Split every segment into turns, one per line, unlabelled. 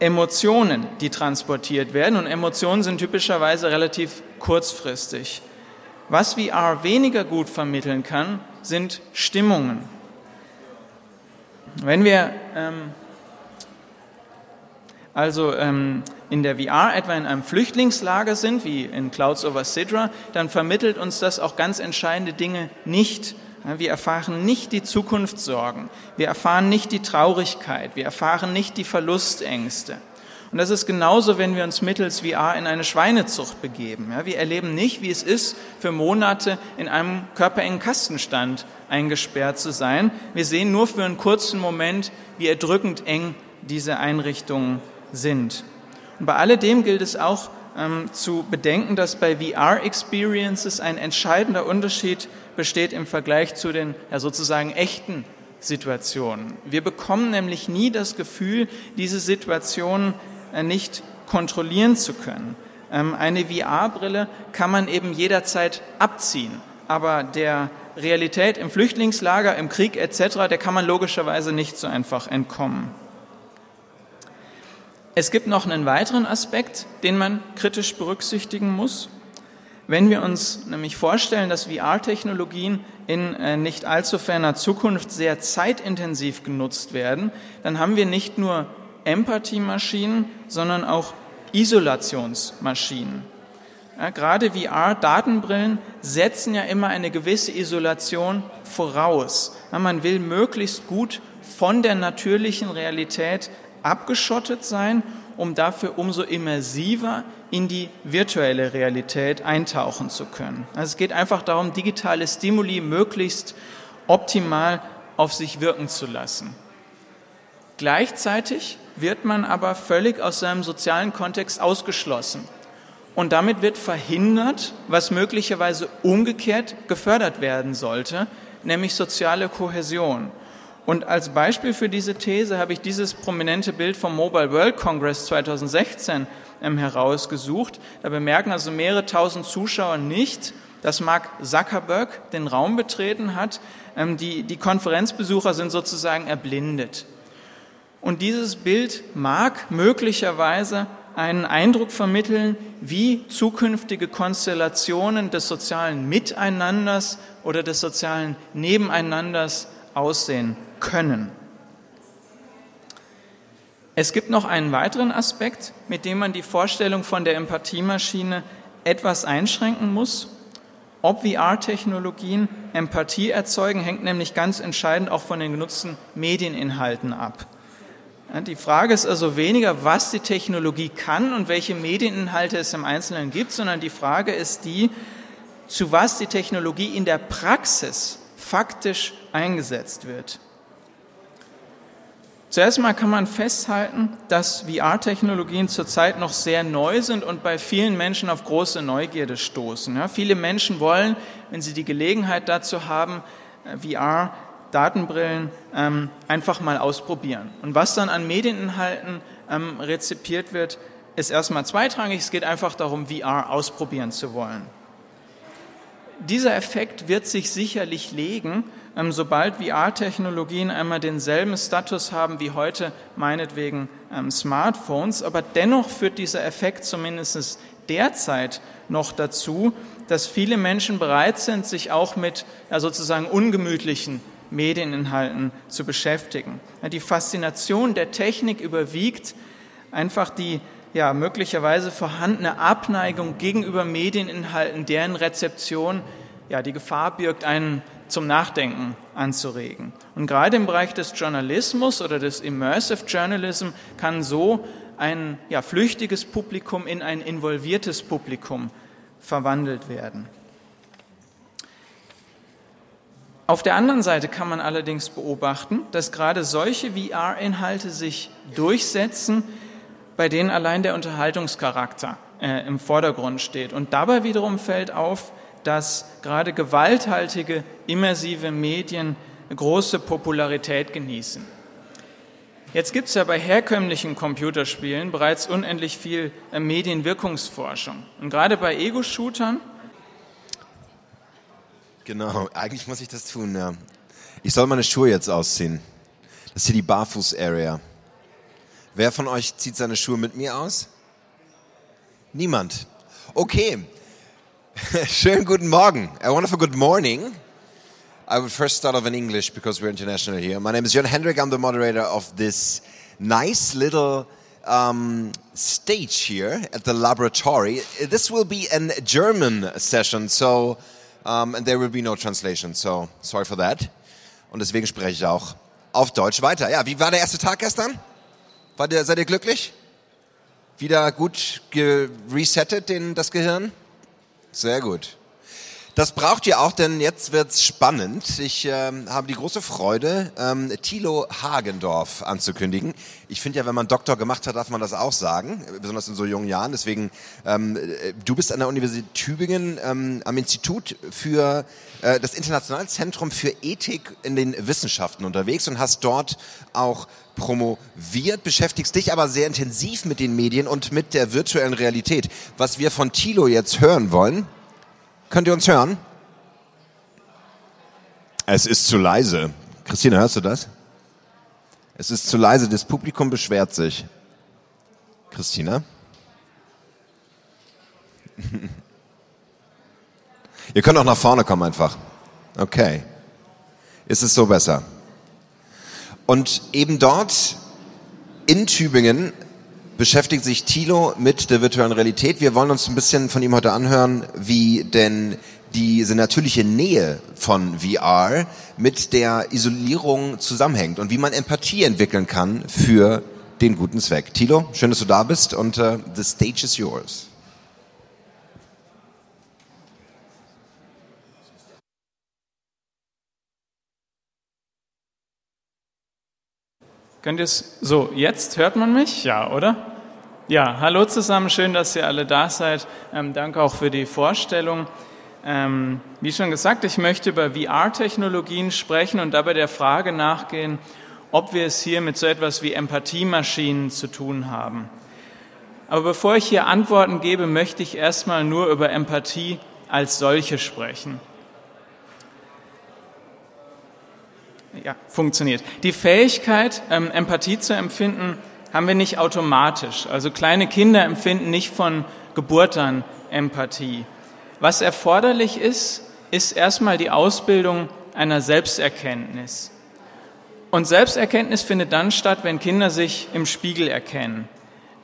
Emotionen, die transportiert werden. Und Emotionen sind typischerweise relativ kurzfristig. Was VR weniger gut vermitteln kann, sind Stimmungen. Wenn wir ähm, also ähm, in der VR etwa in einem Flüchtlingslager sind, wie in Clouds over Sidra, dann vermittelt uns das auch ganz entscheidende Dinge nicht. Wir erfahren nicht die Zukunftssorgen, wir erfahren nicht die Traurigkeit, wir erfahren nicht die Verlustängste. Und das ist genauso, wenn wir uns mittels VR in eine Schweinezucht begeben. wir erleben nicht, wie es ist, für Monate in einem körperengen Kastenstand eingesperrt zu sein. Wir sehen nur für einen kurzen Moment, wie erdrückend eng diese Einrichtungen sind. Und bei alledem gilt es auch ähm, zu bedenken, dass bei VR-Experiences ein entscheidender Unterschied besteht im Vergleich zu den ja, sozusagen echten Situationen. Wir bekommen nämlich nie das Gefühl, diese Situationen äh, nicht kontrollieren zu können. Ähm, eine VR-Brille kann man eben jederzeit abziehen, aber der Realität im Flüchtlingslager, im Krieg etc., der kann man logischerweise nicht so einfach entkommen. Es gibt noch einen weiteren Aspekt, den man kritisch berücksichtigen muss. Wenn wir uns nämlich vorstellen, dass VR-Technologien in äh, nicht allzu ferner Zukunft sehr zeitintensiv genutzt werden, dann haben wir nicht nur Empathie-Maschinen, sondern auch Isolationsmaschinen. Ja, gerade VR-Datenbrillen setzen ja immer eine gewisse Isolation voraus. Ja, man will möglichst gut von der natürlichen Realität abgeschottet sein, um dafür umso immersiver in die virtuelle Realität eintauchen zu können. Also es geht einfach darum, digitale Stimuli möglichst optimal auf sich wirken zu lassen. Gleichzeitig wird man aber völlig aus seinem sozialen Kontext ausgeschlossen. Und damit wird verhindert, was möglicherweise umgekehrt gefördert werden sollte, nämlich soziale Kohäsion. Und als Beispiel für diese These habe ich dieses prominente Bild vom Mobile World Congress 2016 ähm, herausgesucht. Da bemerken also mehrere tausend Zuschauer nicht, dass Mark Zuckerberg den Raum betreten hat. Ähm, die, die Konferenzbesucher sind sozusagen erblindet. Und dieses Bild mag möglicherweise einen Eindruck vermitteln, wie zukünftige Konstellationen des sozialen Miteinanders oder des sozialen Nebeneinanders aussehen können. Es gibt noch einen weiteren Aspekt, mit dem man die Vorstellung von der Empathiemaschine etwas einschränken muss. Ob VR-Technologien Empathie erzeugen, hängt nämlich ganz entscheidend auch von den genutzten Medieninhalten ab. Die Frage ist also weniger, was die Technologie kann und welche Medieninhalte es im Einzelnen gibt, sondern die Frage ist die, zu was die Technologie in der Praxis faktisch eingesetzt wird. Zuerst mal kann man festhalten, dass VR-Technologien zurzeit noch sehr neu sind und bei vielen Menschen auf große Neugierde stoßen. Ja, viele Menschen wollen, wenn sie die Gelegenheit dazu haben, äh, VR Datenbrillen ähm, einfach mal ausprobieren. Und was dann an Medieninhalten ähm, rezipiert wird, ist erstmal zweitrangig. Es geht einfach darum, VR ausprobieren zu wollen. Dieser Effekt wird sich sicherlich legen, sobald VR-Technologien einmal denselben Status haben wie heute meinetwegen ähm, Smartphones. Aber dennoch führt dieser Effekt zumindest derzeit noch dazu, dass viele Menschen bereit sind, sich auch mit ja, sozusagen ungemütlichen Medieninhalten zu beschäftigen. Die Faszination der Technik überwiegt einfach die ja, möglicherweise vorhandene Abneigung gegenüber Medieninhalten, deren Rezeption ja, die Gefahr birgt, einen zum Nachdenken anzuregen. Und gerade im Bereich des Journalismus oder des Immersive Journalism kann so ein ja, flüchtiges Publikum in ein involviertes Publikum verwandelt werden. Auf der anderen Seite kann man allerdings beobachten, dass gerade solche VR-Inhalte sich durchsetzen, bei denen allein der Unterhaltungscharakter äh, im Vordergrund steht. Und dabei wiederum fällt auf, dass gerade gewalthaltige, immersive Medien große Popularität genießen. Jetzt gibt es ja bei herkömmlichen Computerspielen bereits unendlich viel äh, Medienwirkungsforschung. Und gerade bei Ego-Shootern
Genau, eigentlich muss ich das tun, ja. Ich soll meine Schuhe jetzt ausziehen. Das ist hier die Barfuß-Area. Wer von euch zieht seine Schuhe mit mir aus? Niemand. Okay. Schönen guten Morgen. A wonderful good morning. I will first start off in English because we're international here. My name is John Hendrik. I'm the moderator of this nice little um, stage here at the laboratory. This will be a German session, so um, and there will be no translation. So sorry for that. Und deswegen spreche ich auch auf Deutsch weiter. Ja, wie war der erste Tag gestern? Der, seid ihr glücklich? Wieder gut resettet, den, das Gehirn? Sehr gut. Das braucht ihr auch, denn jetzt wird's spannend. Ich ähm, habe die große Freude, ähm, Thilo Hagendorf anzukündigen. Ich finde ja, wenn man Doktor gemacht hat, darf man das auch sagen, besonders in so jungen Jahren. Deswegen, ähm, du bist an der Universität Tübingen ähm, am Institut für äh, das Internationale Zentrum für Ethik in den Wissenschaften unterwegs und hast dort auch promoviert, beschäftigst dich aber sehr intensiv mit den Medien und mit der virtuellen Realität. Was wir von Thilo jetzt hören wollen, Könnt ihr uns hören? Es ist zu leise. Christine, hörst du das? Es ist zu leise, das Publikum beschwert sich. Christina? ihr könnt auch nach vorne kommen einfach. Okay. Ist es so besser? Und eben dort in Tübingen beschäftigt sich Thilo mit der virtuellen Realität. Wir wollen uns ein bisschen von ihm heute anhören, wie denn diese natürliche Nähe von VR mit der Isolierung zusammenhängt und wie man Empathie entwickeln kann für den guten Zweck. Thilo, schön, dass du da bist und uh, the stage is yours.
Könnt ihr es so, jetzt hört man mich? Ja, oder? Ja, hallo zusammen, schön, dass ihr alle da seid. Ähm, danke auch für die Vorstellung. Ähm, wie schon gesagt, ich möchte über VR-Technologien sprechen und dabei der Frage nachgehen, ob wir es hier mit so etwas wie Empathiemaschinen zu tun haben. Aber bevor ich hier Antworten gebe, möchte ich erstmal nur über Empathie als solche sprechen. Ja, funktioniert. Die Fähigkeit, ähm, Empathie zu empfinden, haben wir nicht automatisch. Also kleine Kinder empfinden nicht von Geburt an Empathie. Was erforderlich ist, ist erstmal die Ausbildung einer Selbsterkenntnis. Und Selbsterkenntnis findet dann statt, wenn Kinder sich im Spiegel erkennen.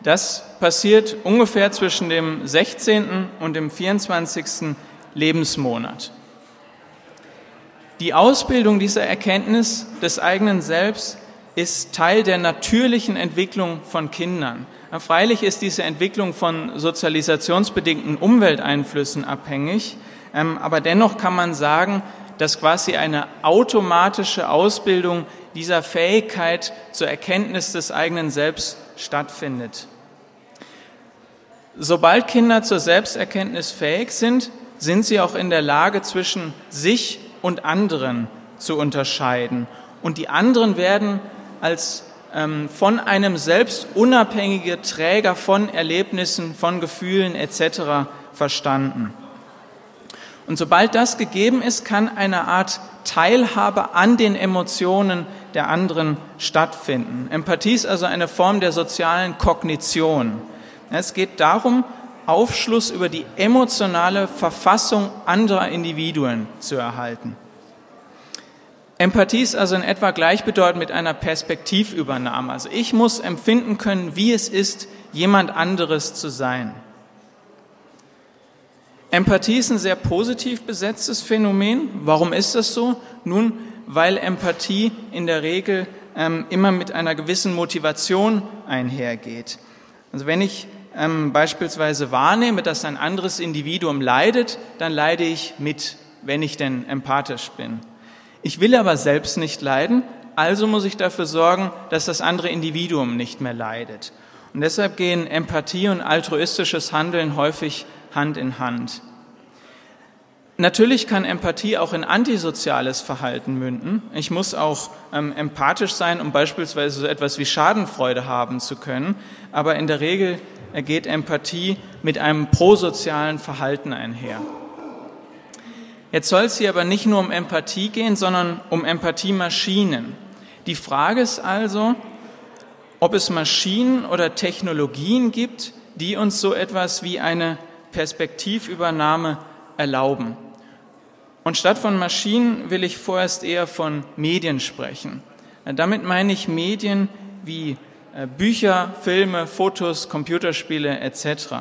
Das passiert ungefähr zwischen dem 16. und dem 24. Lebensmonat. Die Ausbildung dieser Erkenntnis des eigenen Selbst ist Teil der natürlichen Entwicklung von Kindern. Freilich ist diese Entwicklung von sozialisationsbedingten Umwelteinflüssen abhängig, ähm, aber dennoch kann man sagen, dass quasi eine automatische Ausbildung dieser Fähigkeit zur Erkenntnis des eigenen Selbst stattfindet. Sobald Kinder zur Selbsterkenntnis fähig sind, sind sie auch in der Lage, zwischen sich und anderen zu unterscheiden. Und die anderen werden als ähm, von einem selbst unabhängige Träger von Erlebnissen, von Gefühlen etc. verstanden. Und sobald das gegeben ist, kann eine Art Teilhabe an den Emotionen der anderen stattfinden. Empathie ist also eine Form der sozialen Kognition. Es geht darum, Aufschluss über die emotionale Verfassung anderer Individuen zu erhalten. Empathie ist also in etwa gleichbedeutend mit einer Perspektivübernahme. Also ich muss empfinden können, wie es ist, jemand anderes zu sein. Empathie ist ein sehr positiv besetztes Phänomen. Warum ist das so? Nun, weil Empathie in der Regel ähm, immer mit einer gewissen Motivation einhergeht. Also wenn ich ähm, beispielsweise wahrnehme, dass ein anderes Individuum leidet, dann leide ich mit, wenn ich denn empathisch bin. Ich will aber selbst nicht leiden, also muss ich dafür sorgen, dass das andere Individuum nicht mehr leidet. Und deshalb gehen Empathie und altruistisches Handeln häufig Hand in Hand. Natürlich kann Empathie auch in antisoziales Verhalten münden. Ich muss auch ähm, empathisch sein, um beispielsweise so etwas wie Schadenfreude haben zu können. Aber in der Regel geht Empathie mit einem prosozialen Verhalten einher. Jetzt soll es hier aber nicht nur um Empathie gehen, sondern um Empathiemaschinen. Die Frage ist also, ob es Maschinen oder Technologien gibt, die uns so etwas wie eine Perspektivübernahme erlauben. Und statt von Maschinen will ich vorerst eher von Medien sprechen. Damit meine ich Medien wie äh, Bücher, Filme, Fotos, Computerspiele etc.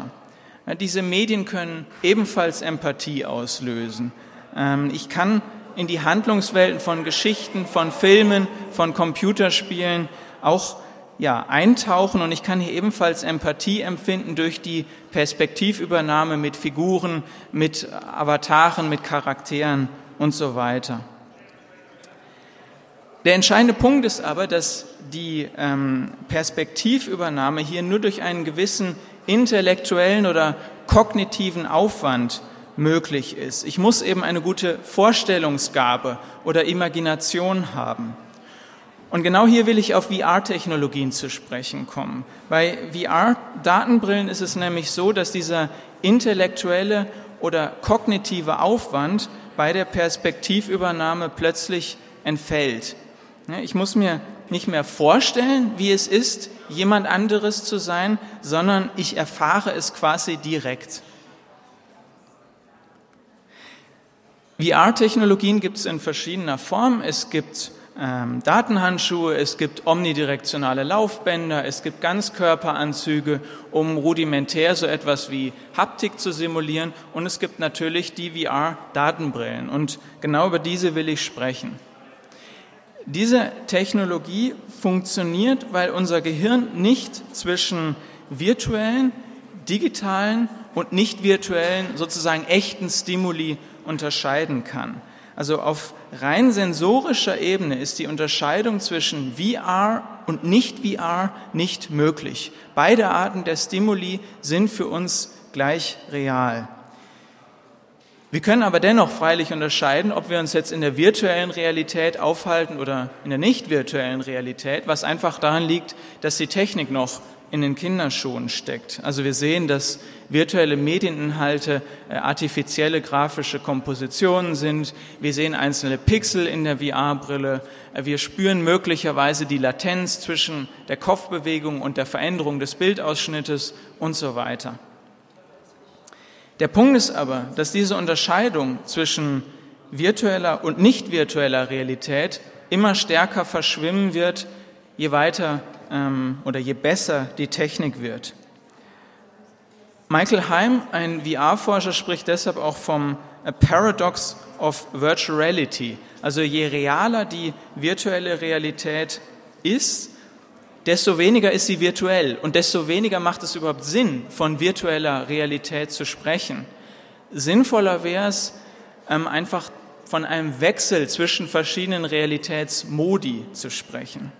Diese Medien können ebenfalls Empathie auslösen. Ähm, ich kann in die Handlungswelten von Geschichten, von Filmen, von Computerspielen auch ja, eintauchen und ich kann hier ebenfalls Empathie empfinden durch die Perspektivübernahme mit Figuren, mit Avataren, mit Charakteren und so weiter. Der entscheidende Punkt ist aber, dass die ähm, Perspektivübernahme hier nur durch einen gewissen intellektuellen oder kognitiven Aufwand möglich ist. Ich muss eben eine gute Vorstellungsgabe oder Imagination haben. Und genau hier will ich auf VR-Technologien zu sprechen kommen. Bei VR-Datenbrillen ist es nämlich so, dass dieser intellektuelle oder kognitive Aufwand bei der Perspektivübernahme plötzlich entfällt. Ich muss mir nicht mehr vorstellen, wie es ist, jemand anderes zu sein, sondern ich erfahre es quasi direkt. VR-Technologien gibt es in verschiedener Form. Es gibt ähm, Datenhandschuhe, es gibt omnidirektionale Laufbänder, es gibt Ganzkörperanzüge, um rudimentär so etwas wie Haptik zu simulieren und es gibt natürlich die VR-Datenbrillen und genau über diese will ich sprechen. Diese Technologie funktioniert, weil unser Gehirn nicht zwischen virtuellen, digitalen und nicht virtuellen, sozusagen echten Stimuli unterscheiden kann. Also auf rein sensorischer Ebene ist die Unterscheidung zwischen VR und Nicht-VR nicht möglich. Beide Arten der Stimuli sind für uns gleich real. Wir können aber dennoch freilich unterscheiden, ob wir uns jetzt in der virtuellen Realität aufhalten oder in der nicht virtuellen Realität, was einfach daran liegt, dass die Technik noch in den Kinderschuhen steckt. Also wir sehen, dass virtuelle Medieninhalte äh, artifizielle grafische Kompositionen sind. Wir sehen einzelne Pixel in der VR-Brille. Äh, wir spüren möglicherweise die Latenz zwischen der Kopfbewegung und der Veränderung des Bildausschnittes und so weiter. Der Punkt ist aber, dass diese Unterscheidung zwischen virtueller und nicht virtueller Realität immer stärker verschwimmen wird, je weiter ähm, oder je besser die Technik wird. Michael Heim, ein VR-Forscher, spricht deshalb auch vom Paradox of Virtual Reality. Also je realer die virtuelle Realität ist, desto weniger ist sie virtuell und desto weniger macht es überhaupt Sinn, von virtueller Realität zu sprechen. Sinnvoller wäre es, ähm, einfach von einem Wechsel zwischen verschiedenen Realitätsmodi zu sprechen.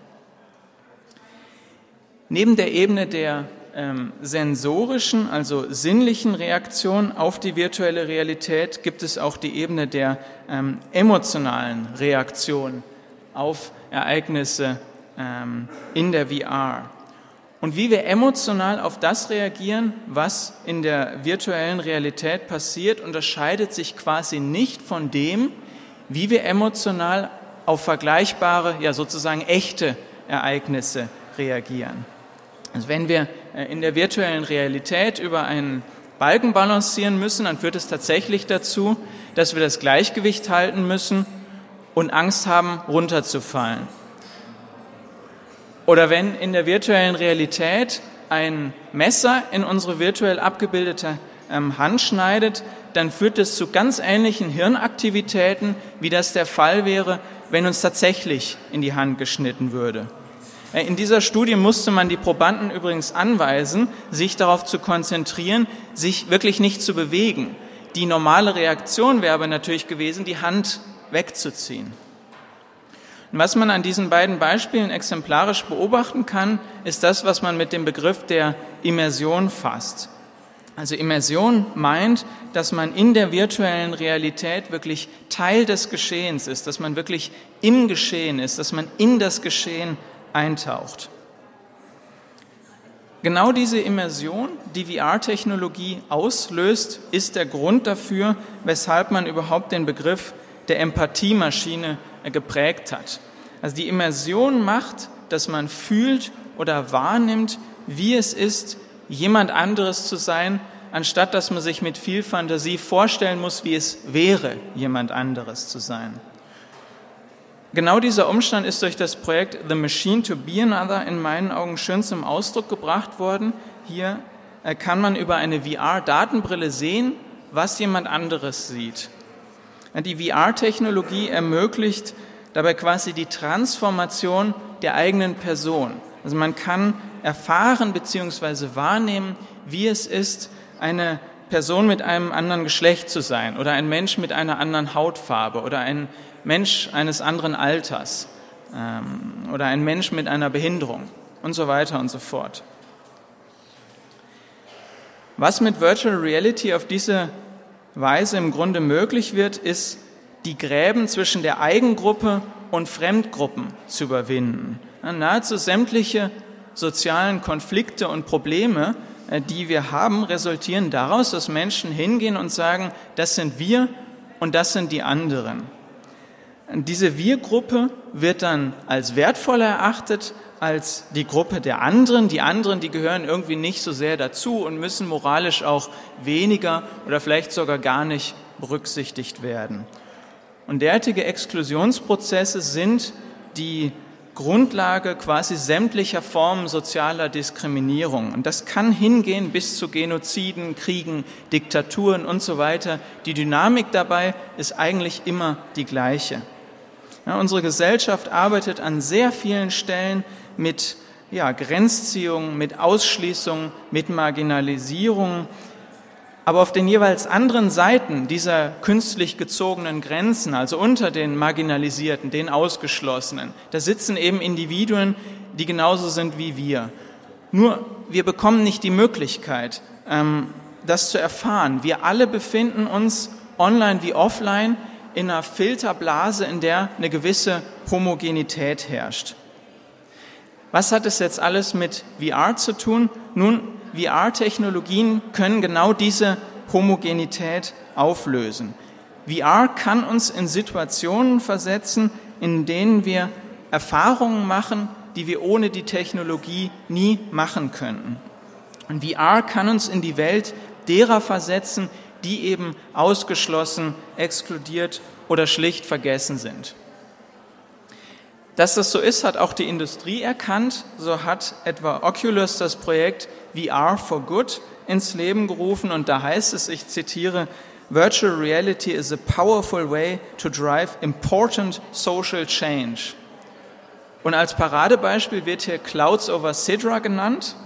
Neben der Ebene der ähm, sensorischen, also sinnlichen Reaktion auf die virtuelle Realität gibt es auch die Ebene der ähm, emotionalen Reaktion auf Ereignisse ähm, in der VR. Und wie wir emotional auf das reagieren, was in der virtuellen Realität passiert, unterscheidet sich quasi nicht von dem, wie wir emotional auf vergleichbare, ja sozusagen echte Ereignisse reagieren. Also wenn wir äh, in der virtuellen Realität über einen Balken balancieren müssen, dann führt es tatsächlich dazu, dass wir das Gleichgewicht halten müssen und Angst haben, runterzufallen. Oder wenn in der virtuellen Realität ein Messer in unsere virtuell abgebildete ähm, Hand schneidet, dann führt es zu ganz ähnlichen Hirnaktivitäten, wie das der Fall wäre, wenn uns tatsächlich in die Hand geschnitten würde. Äh, in dieser Studie musste man die Probanden übrigens anweisen, sich darauf zu konzentrieren, sich wirklich nicht zu bewegen. Die normale Reaktion wäre aber natürlich gewesen, die Hand wegzuziehen. Und was man an diesen beiden Beispielen exemplarisch beobachten kann, ist das, was man mit dem Begriff der Immersion fasst. Also Immersion meint, dass man in der virtuellen Realität wirklich Teil des Geschehens ist, dass man wirklich im Geschehen ist, dass man in das Geschehen eintaucht. Genau diese Immersion, die VR-Technologie auslöst, ist der Grund dafür, weshalb man überhaupt den Begriff der Empathiemaschine geprägt hat. Also die Immersion macht, dass man fühlt oder wahrnimmt, wie es ist, jemand anderes zu sein, anstatt dass man sich mit viel Fantasie vorstellen muss, wie es wäre, jemand anderes zu sein. Genau dieser Umstand ist durch das Projekt The Machine to Be Another in meinen Augen schön zum Ausdruck gebracht worden. Hier äh, kann man über eine VR-Datenbrille sehen, was jemand anderes sieht. Die VR-Technologie ermöglicht dabei quasi die Transformation der eigenen Person. Also man kann erfahren bzw. wahrnehmen, wie es ist, eine Person mit einem anderen Geschlecht zu sein oder ein Mensch mit einer anderen Hautfarbe oder ein Mensch eines anderen Alters ähm, oder ein Mensch mit einer Behinderung und so weiter und so fort. Was mit Virtual Reality auf diese Weise im Grunde möglich wird, ist, die Gräben zwischen der Eigengruppe und Fremdgruppen zu überwinden. Nahezu sämtliche sozialen Konflikte und Probleme, äh, die wir haben, resultieren daraus, dass Menschen hingehen und sagen, das sind wir und das sind die anderen. Diese Wir-Gruppe wird dann als wertvoller erachtet als die Gruppe der anderen. Die anderen, die gehören irgendwie nicht so sehr dazu und müssen moralisch auch weniger oder vielleicht sogar gar nicht berücksichtigt werden. Und derartige Exklusionsprozesse sind die Grundlage quasi sämtlicher Formen sozialer Diskriminierung. Und das kann hingehen bis zu Genoziden, Kriegen, Diktaturen und so weiter. Die Dynamik dabei ist eigentlich immer die gleiche. Ja, unsere Gesellschaft arbeitet an sehr vielen Stellen mit ja, Grenzziehung, mit Ausschließung, mit Marginalisierung. Aber auf den jeweils anderen Seiten dieser künstlich gezogenen Grenzen, also unter den Marginalisierten, den Ausgeschlossenen, da sitzen eben Individuen, die genauso sind wie wir. Nur wir bekommen nicht die Möglichkeit, ähm, das zu erfahren. Wir alle befinden uns online wie offline in einer Filterblase, in der eine gewisse Homogenität herrscht. Was hat es jetzt alles mit VR zu tun? Nun, VR-Technologien können genau diese Homogenität auflösen. VR kann uns in Situationen versetzen, in denen wir Erfahrungen machen, die wir ohne die Technologie nie machen könnten. Und VR kann uns in die Welt derer versetzen, die eben ausgeschlossen, exkludiert oder schlicht vergessen sind. Dass das so ist, hat auch die Industrie erkannt. So hat etwa Oculus das Projekt VR for Good ins Leben gerufen und da heißt es, ich zitiere, Virtual reality is a powerful way to drive important social change. Und als Paradebeispiel wird hier Clouds over Sidra genannt.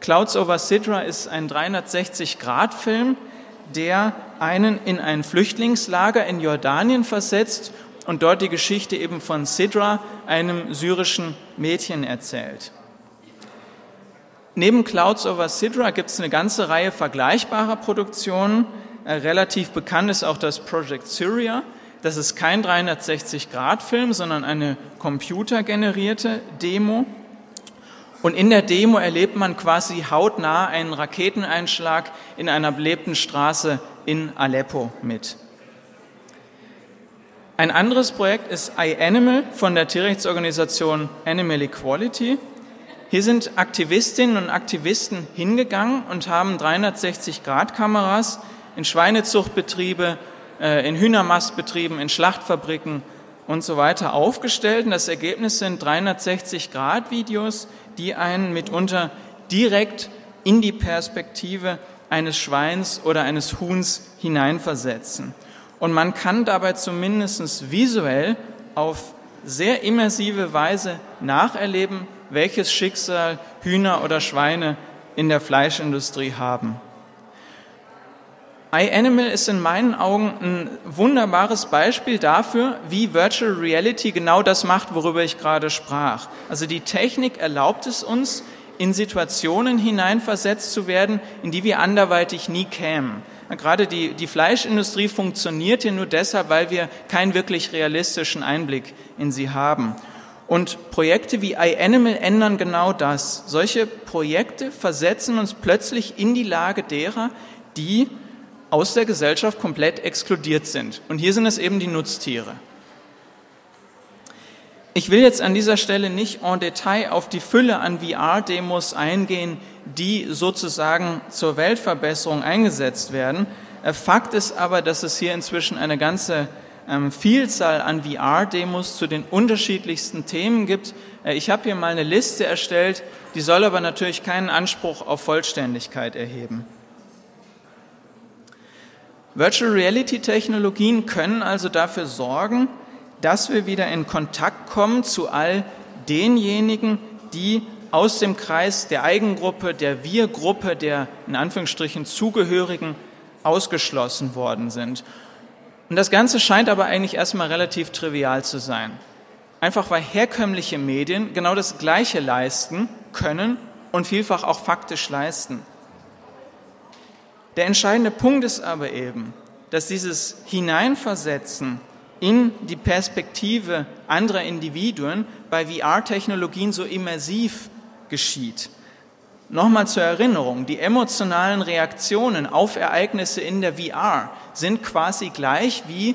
Clouds over Sidra ist ein 360-Grad-Film, der einen in ein Flüchtlingslager in Jordanien versetzt und dort die Geschichte eben von Sidra, einem syrischen Mädchen, erzählt. Neben Clouds over Sidra gibt es eine ganze Reihe vergleichbarer Produktionen. Äh, relativ bekannt ist auch das Project Syria. Das ist kein 360-Grad-Film, sondern eine computergenerierte Demo. Und in der Demo erlebt man quasi hautnah einen Raketeneinschlag in einer belebten Straße in Aleppo mit. Ein anderes Projekt ist iAnimal von der Tierrechtsorganisation Animal Equality. Hier sind Aktivistinnen und Aktivisten hingegangen und haben 360-Grad-Kameras in Schweinezuchtbetriebe, äh, in Hühnermastbetrieben, in Schlachtfabriken und so weiter aufgestellt. Und das Ergebnis sind 360-Grad-Videos, die einen mitunter direkt in die Perspektive eines Schweins oder eines Huhns hineinversetzen. Und man kann dabei zumindest visuell auf sehr immersive Weise nacherleben, welches Schicksal Hühner oder Schweine in der Fleischindustrie haben. iAnimal ist in meinen Augen ein wunderbares Beispiel dafür, wie Virtual Reality genau das macht, worüber ich gerade sprach. Also die Technik erlaubt es uns, in Situationen hineinversetzt zu werden, in die wir anderweitig nie kämen. Gerade die, die Fleischindustrie funktioniert ja nur deshalb, weil wir keinen wirklich realistischen Einblick in sie haben. Und Projekte wie iAnimal ändern genau das. Solche Projekte versetzen uns plötzlich in die Lage derer, die aus der Gesellschaft komplett exkludiert sind. Und hier sind es eben die Nutztiere. Ich will jetzt an dieser Stelle nicht en Detail auf die Fülle an VR-Demos eingehen, die sozusagen zur Weltverbesserung eingesetzt werden. Äh, Fakt ist aber, dass es hier inzwischen eine ganze ähm, Vielzahl an VR-Demos zu den unterschiedlichsten Themen gibt. Äh, ich habe hier mal eine Liste erstellt, die soll aber natürlich keinen Anspruch auf Vollständigkeit erheben. Virtual Reality Technologien können also dafür sorgen, dass wir wieder in Kontakt kommen zu all denjenigen, die aus dem Kreis der Eigengruppe, der Wir-Gruppe, der in Anführungsstrichen Zugehörigen ausgeschlossen worden sind. Und das Ganze scheint aber eigentlich erstmal relativ trivial zu sein. Einfach weil herkömmliche Medien genau das Gleiche leisten können und vielfach auch faktisch leisten. Der entscheidende Punkt ist aber eben, dass dieses Hineinversetzen in die Perspektive anderer Individuen bei VR-Technologien so immersiv geschieht. Nochmal zur Erinnerung, die emotionalen Reaktionen auf Ereignisse in der VR sind quasi gleich wie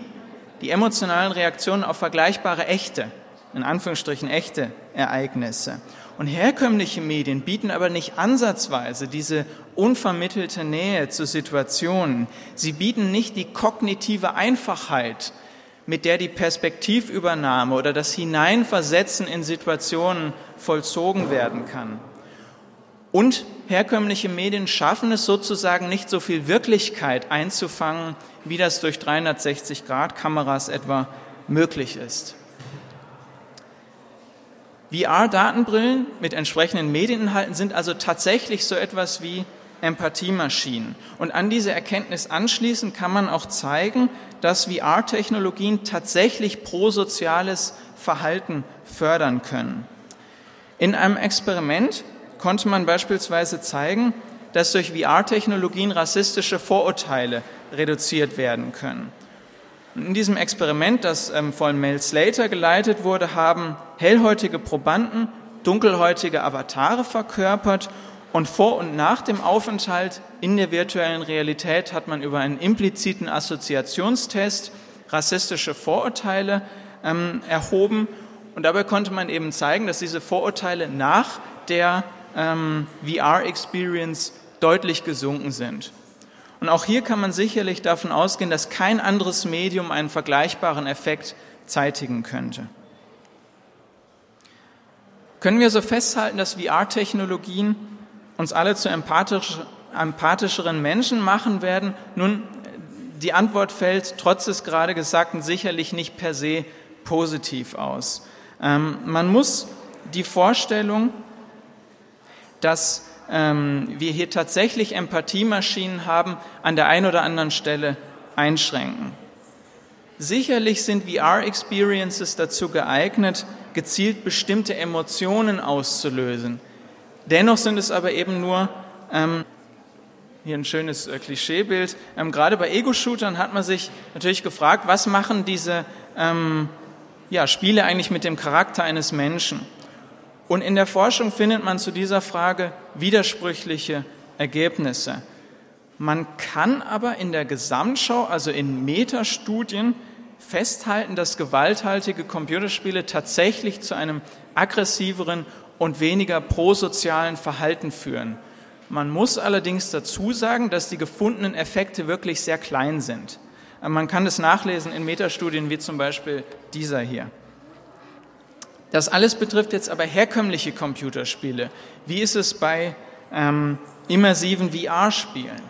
die emotionalen Reaktionen auf vergleichbare echte, in Anführungsstrichen echte Ereignisse. Und herkömmliche Medien bieten aber nicht ansatzweise diese unvermittelte Nähe zu Situationen. Sie bieten nicht die kognitive Einfachheit, mit der die Perspektivübernahme oder das Hineinversetzen in Situationen vollzogen werden kann. Und herkömmliche Medien schaffen es sozusagen nicht so viel Wirklichkeit einzufangen, wie das durch 360-Grad-Kameras etwa möglich ist. VR-Datenbrillen mit entsprechenden Medieninhalten sind also tatsächlich so etwas wie Empathiemaschinen. Und an diese Erkenntnis anschließend kann man auch zeigen, dass VR-Technologien tatsächlich prosoziales Verhalten fördern können. In einem Experiment konnte man beispielsweise zeigen, dass durch VR-Technologien rassistische Vorurteile reduziert werden können. In diesem Experiment, das ähm, von Mel Slater geleitet wurde, haben hellhäutige Probanden dunkelhäutige Avatare verkörpert und vor und nach dem Aufenthalt in der virtuellen Realität hat man über einen impliziten Assoziationstest rassistische Vorurteile ähm, erhoben. Und dabei konnte man eben zeigen, dass diese Vorurteile nach der ähm, VR-Experience deutlich gesunken sind. Und auch hier kann man sicherlich davon ausgehen, dass kein anderes Medium einen vergleichbaren Effekt zeitigen könnte. Können wir so festhalten, dass VR-Technologien uns alle zu empathisch, empathischeren Menschen machen werden? Nun, die Antwort fällt trotz des gerade Gesagten sicherlich nicht per se positiv aus. Ähm, man muss die Vorstellung, dass wir hier tatsächlich Empathiemaschinen haben, an der einen oder anderen Stelle einschränken. Sicherlich sind VR-Experiences dazu geeignet, gezielt bestimmte Emotionen auszulösen. Dennoch sind es aber eben nur, ähm, hier ein schönes äh, Klischeebild, ähm, gerade bei Ego-Shootern hat man sich natürlich gefragt, was machen diese ähm, ja, Spiele eigentlich mit dem Charakter eines Menschen? Und in der Forschung findet man zu dieser Frage widersprüchliche Ergebnisse. Man kann aber in der Gesamtschau, also in Metastudien, festhalten, dass gewalthaltige Computerspiele tatsächlich zu einem aggressiveren und weniger prosozialen Verhalten führen. Man muss allerdings dazu sagen, dass die gefundenen Effekte wirklich sehr klein sind. Man kann es nachlesen in Metastudien wie zum Beispiel dieser hier. Das alles betrifft jetzt aber herkömmliche Computerspiele. Wie ist es bei ähm, immersiven VR-Spielen?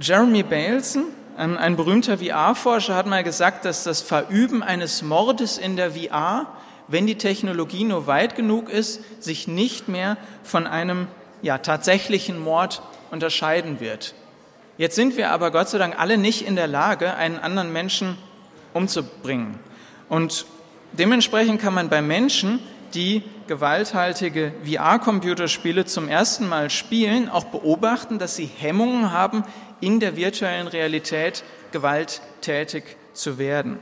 Jeremy Bailson, ähm, ein berühmter VR-Forscher, hat mal gesagt, dass das Verüben eines Mordes in der VR wenn die Technologie nur weit genug ist, sich nicht mehr von einem ja, tatsächlichen Mord unterscheiden wird. Jetzt sind wir aber Gott sei Dank alle nicht in der Lage, einen anderen Menschen umzubringen. Und dementsprechend kann man bei Menschen, die gewalthaltige VR-Computerspiele zum ersten Mal spielen, auch beobachten, dass sie Hemmungen haben, in der virtuellen Realität gewalttätig zu werden.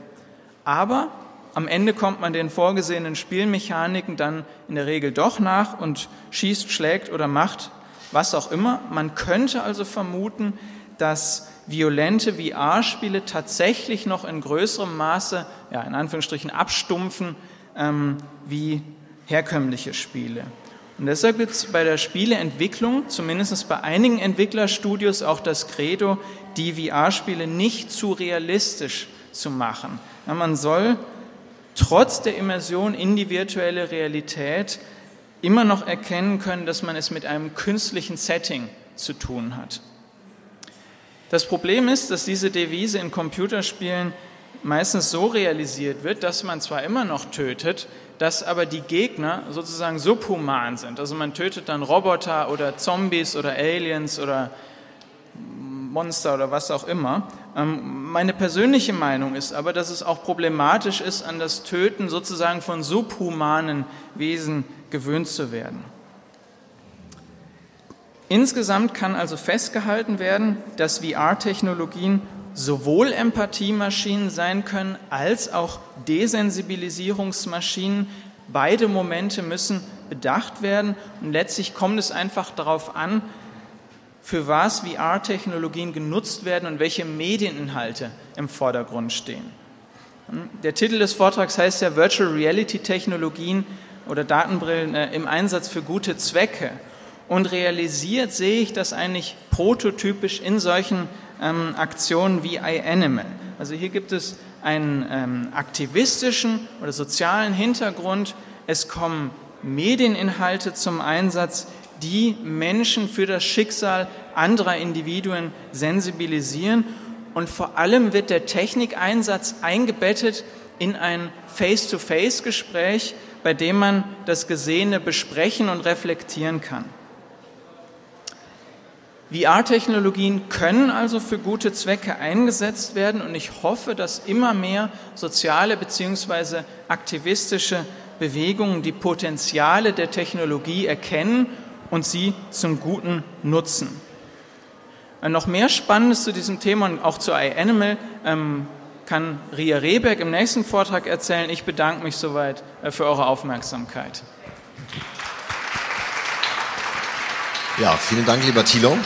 Aber am Ende kommt man den vorgesehenen Spielmechaniken dann in der Regel doch nach und schießt, schlägt oder macht was auch immer. Man könnte also vermuten, dass violente VR-Spiele tatsächlich noch in größerem Maße, ja, in Anführungsstrichen, abstumpfen ähm, wie herkömmliche Spiele. Und deshalb gibt es bei der Spieleentwicklung, zumindest bei einigen Entwicklerstudios, auch das Credo, die VR-Spiele nicht zu realistisch zu machen. Ja, man soll trotz der Immersion in die virtuelle Realität immer noch erkennen können, dass man es mit einem künstlichen Setting zu tun hat. Das Problem ist, dass diese Devise in Computerspielen meistens so realisiert wird, dass man zwar immer noch tötet, dass aber die Gegner sozusagen subhuman sind. Also man tötet dann Roboter oder Zombies oder Aliens oder Monster oder was auch immer. Ähm, meine persönliche Meinung ist aber, dass es auch problematisch ist, an das Töten sozusagen von subhumanen Wesen gewöhnt zu werden. Insgesamt kann also festgehalten werden, dass VR-Technologien sowohl Empathiemaschinen sein können als auch Desensibilisierungsmaschinen. Beide Momente müssen bedacht werden und letztlich kommt es einfach darauf an, für was VR-Technologien genutzt werden und welche Medieninhalte im Vordergrund stehen. Der Titel des Vortrags heißt ja Virtual Reality Technologien oder Datenbrillen äh, im Einsatz für gute Zwecke. Und realisiert sehe ich das eigentlich prototypisch in solchen ähm, Aktionen wie iAnimal. Also hier gibt es einen ähm, aktivistischen oder sozialen Hintergrund. Es kommen Medieninhalte zum Einsatz, die Menschen für das Schicksal anderer Individuen sensibilisieren. Und vor allem wird der Technikeinsatz eingebettet in ein Face-to-Face-Gespräch, bei dem man das Gesehene besprechen und reflektieren kann. VR-Technologien können also für gute Zwecke eingesetzt werden und ich hoffe, dass immer mehr soziale bzw. aktivistische Bewegungen die Potenziale der Technologie erkennen und sie zum Guten nutzen. Äh, noch mehr Spannendes zu diesem Thema und auch zu iAnimal ähm, kann Ria Rehberg im nächsten Vortrag erzählen. Ich bedanke mich soweit äh, für eure Aufmerksamkeit.
Ja, vielen Dank, lieber Thilo.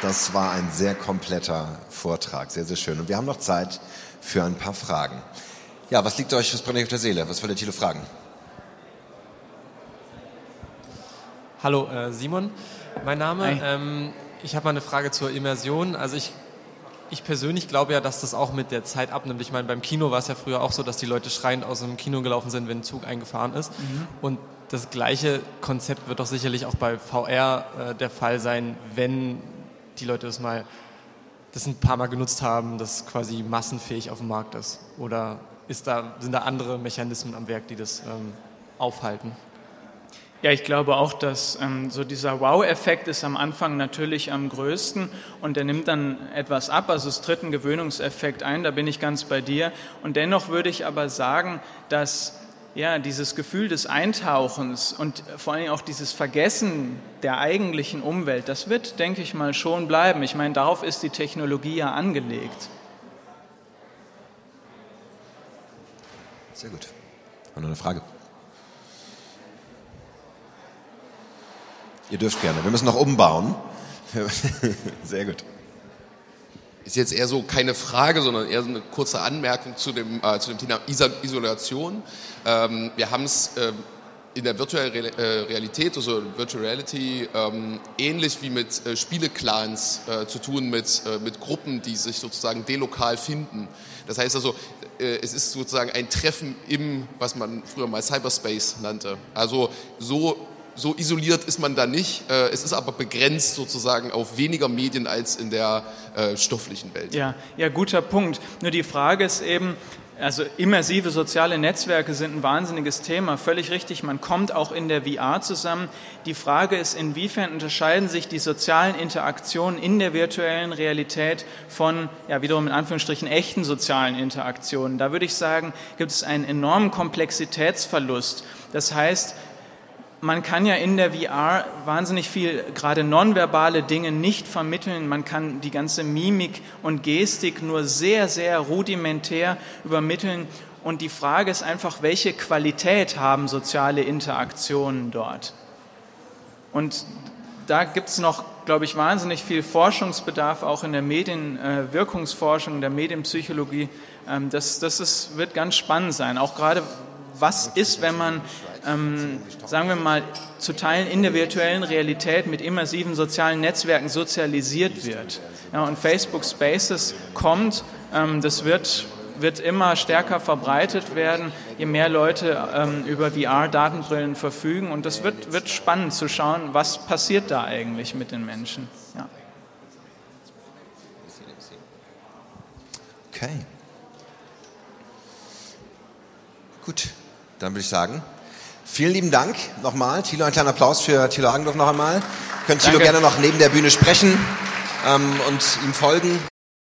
Das war ein sehr kompletter Vortrag, sehr, sehr schön. Und wir haben noch Zeit für ein paar Fragen. Ja, was liegt euch, was brennt euch auf der Seele? Was will der Thilo fragen?
Hallo, äh, Simon, mein Name. Ähm, ich habe mal eine Frage zur Immersion. Also ich, ich persönlich glaube ja, dass das auch mit der Zeit abnimmt. Ich meine, beim Kino war es ja früher auch so, dass die Leute schreiend aus dem Kino gelaufen sind, wenn ein Zug eingefahren ist. Mhm. Und das gleiche Konzept wird doch sicherlich auch bei VR äh, der Fall sein, wenn die Leute das mal das ein paar Mal genutzt haben, das quasi massenfähig auf dem Markt ist. Oder ist da, sind da andere Mechanismen am Werk, die das ähm, aufhalten?
Ja, ich glaube auch, dass ähm, so dieser Wow-Effekt ist am Anfang natürlich am größten und der nimmt dann etwas ab, also es tritt ein Gewöhnungseffekt ein, da bin ich ganz bei dir. Und dennoch würde ich aber sagen, dass ja, dieses Gefühl des Eintauchens und vor allem auch dieses Vergessen der eigentlichen Umwelt, das wird, denke ich mal, schon bleiben. Ich meine, darauf ist die Technologie ja angelegt.
Sehr gut. Und eine Frage. Ihr dürft gerne. Wir müssen noch umbauen. Sehr gut.
Ist jetzt eher so keine Frage, sondern eher so eine kurze Anmerkung zu dem, äh, zu dem Thema Isolation. Ähm, wir haben es äh, in der virtuellen äh, Realität, also Virtual Reality, ähm, ähnlich wie mit äh, Spieleclans äh, zu tun, mit, äh, mit Gruppen, die sich sozusagen delokal finden. Das heißt also, es ist sozusagen ein Treffen im, was man früher mal Cyberspace nannte. Also so so isoliert ist man da nicht. Äh, es ist aber begrenzt sozusagen auf weniger Medien als in der äh, stofflichen Welt.
Ja, ja, guter Punkt. Nur die Frage ist eben, also immersive soziale Netzwerke sind ein wahnsinniges Thema, völlig richtig. Man kommt auch in der VR zusammen. Die Frage ist, inwiefern unterscheiden sich die sozialen Interaktionen in der virtuellen Realität von, ja, wiederum in Anführungsstrichen echten sozialen Interaktionen. Da würde ich sagen, gibt es einen enormen Komplexitätsverlust. Das heißt, man kann ja in der VR wahnsinnig viel, gerade nonverbale Dinge nicht vermitteln. Man kann die ganze Mimik und Gestik nur sehr, sehr rudimentär übermitteln. Und die Frage ist einfach, welche Qualität haben soziale Interaktionen dort? Und da gibt es noch, glaube ich, wahnsinnig viel Forschungsbedarf, auch in der Medienwirkungsforschung, der Medienpsychologie. Ähm, das das ist, wird ganz spannend sein, auch gerade was ist, wenn man, ähm, sagen wir mal, zu Teilen in der virtuellen Realität mit immersiven sozialen Netzwerken sozialisiert wird. Ja, und Facebook Spaces kommt, ähm, das wird wird immer stärker verbreitet werden, je mehr Leute ähm, über VR-Datenbrillen verfügen. Und das wird, wird spannend zu schauen, was passiert da eigentlich mit den Menschen. Ja.
Okay. Gut, dann würde ich sagen, vielen lieben Dank nochmal. Thilo, ein kleiner Applaus für Thilo Hagendorf noch einmal. Könnt Thilo gerne noch neben der Bühne sprechen ähm, und ihm folgen.